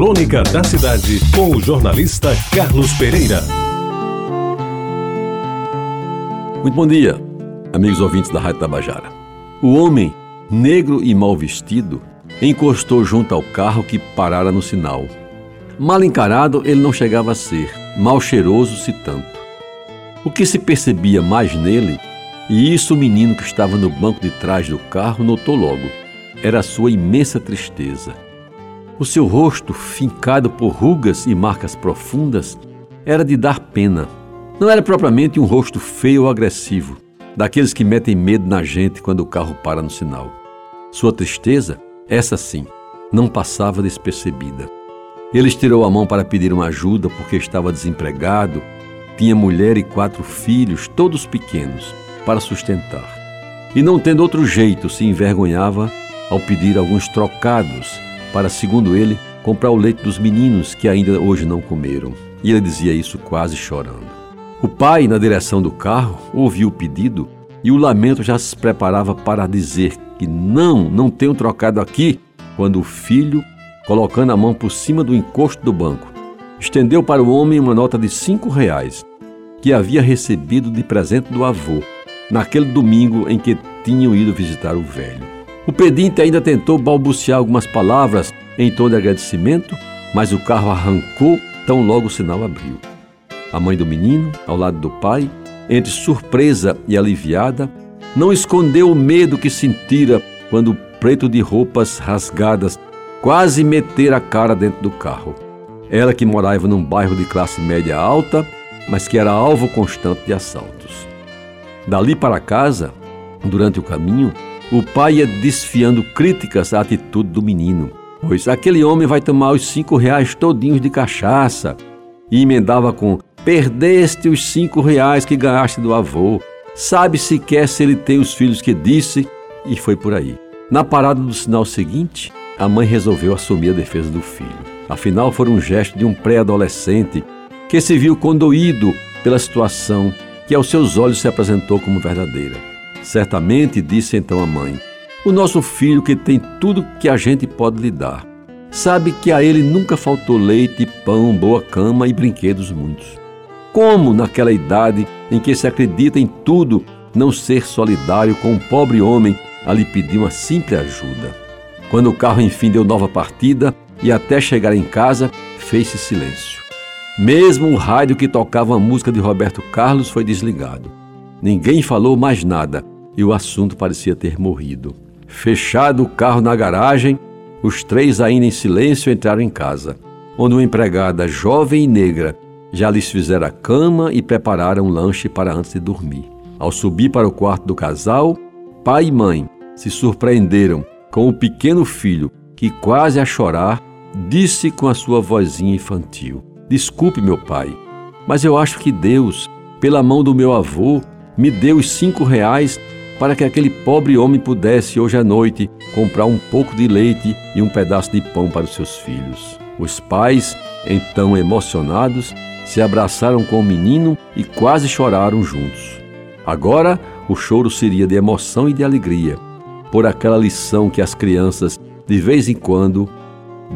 Crônica da Cidade, com o jornalista Carlos Pereira. Muito bom dia, amigos ouvintes da Rádio Tabajara. O homem, negro e mal vestido, encostou junto ao carro que parara no sinal. Mal encarado, ele não chegava a ser, mal cheiroso, se tanto. O que se percebia mais nele, e isso o menino que estava no banco de trás do carro notou logo, era a sua imensa tristeza. O seu rosto, fincado por rugas e marcas profundas, era de dar pena. Não era propriamente um rosto feio ou agressivo, daqueles que metem medo na gente quando o carro para no sinal. Sua tristeza, essa sim, não passava despercebida. Ele estirou a mão para pedir uma ajuda porque estava desempregado, tinha mulher e quatro filhos, todos pequenos, para sustentar. E não tendo outro jeito, se envergonhava ao pedir alguns trocados para, segundo ele, comprar o leite dos meninos que ainda hoje não comeram. E ele dizia isso quase chorando. O pai, na direção do carro, ouviu o pedido e o lamento já se preparava para dizer que não, não tenho trocado aqui, quando o filho, colocando a mão por cima do encosto do banco, estendeu para o homem uma nota de cinco reais que havia recebido de presente do avô, naquele domingo em que tinham ido visitar o velho. O pedinte ainda tentou balbuciar algumas palavras em tom de agradecimento, mas o carro arrancou tão logo o sinal abriu. A mãe do menino, ao lado do pai, entre surpresa e aliviada, não escondeu o medo que sentira quando o preto de roupas rasgadas quase metera a cara dentro do carro. Ela que morava num bairro de classe média alta, mas que era alvo constante de assaltos. Dali para casa, durante o caminho, o pai ia desfiando críticas à atitude do menino, pois aquele homem vai tomar os cinco reais todinhos de cachaça e emendava com perdeste os cinco reais que ganhaste do avô, sabe sequer se ele tem os filhos que disse e foi por aí. Na parada do sinal seguinte, a mãe resolveu assumir a defesa do filho. Afinal, foi um gesto de um pré-adolescente que se viu condoído pela situação que aos seus olhos se apresentou como verdadeira. Certamente, disse então a mãe, o nosso filho que tem tudo que a gente pode lhe dar. Sabe que a ele nunca faltou leite, pão, boa cama e brinquedos muitos. Como, naquela idade em que se acredita em tudo, não ser solidário com um pobre homem a lhe pedir uma simples ajuda? Quando o carro enfim deu nova partida e até chegar em casa, fez-se silêncio. Mesmo o rádio que tocava a música de Roberto Carlos foi desligado. Ninguém falou mais nada e o assunto parecia ter morrido. Fechado o carro na garagem, os três, ainda em silêncio, entraram em casa, onde uma empregada jovem e negra já lhes fizera a cama e prepararam um lanche para antes de dormir. Ao subir para o quarto do casal, pai e mãe se surpreenderam com o pequeno filho que, quase a chorar, disse com a sua vozinha infantil: Desculpe, meu pai, mas eu acho que Deus, pela mão do meu avô, me deu os cinco reais para que aquele pobre homem pudesse hoje à noite comprar um pouco de leite e um pedaço de pão para os seus filhos. Os pais, então emocionados, se abraçaram com o menino e quase choraram juntos. Agora o choro seria de emoção e de alegria, por aquela lição que as crianças, de vez em quando,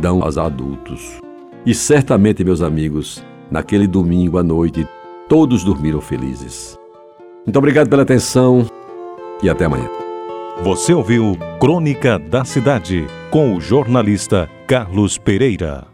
dão aos adultos. E certamente, meus amigos, naquele domingo à noite, todos dormiram felizes. Muito obrigado pela atenção e até amanhã. Você ouviu Crônica da Cidade com o jornalista Carlos Pereira.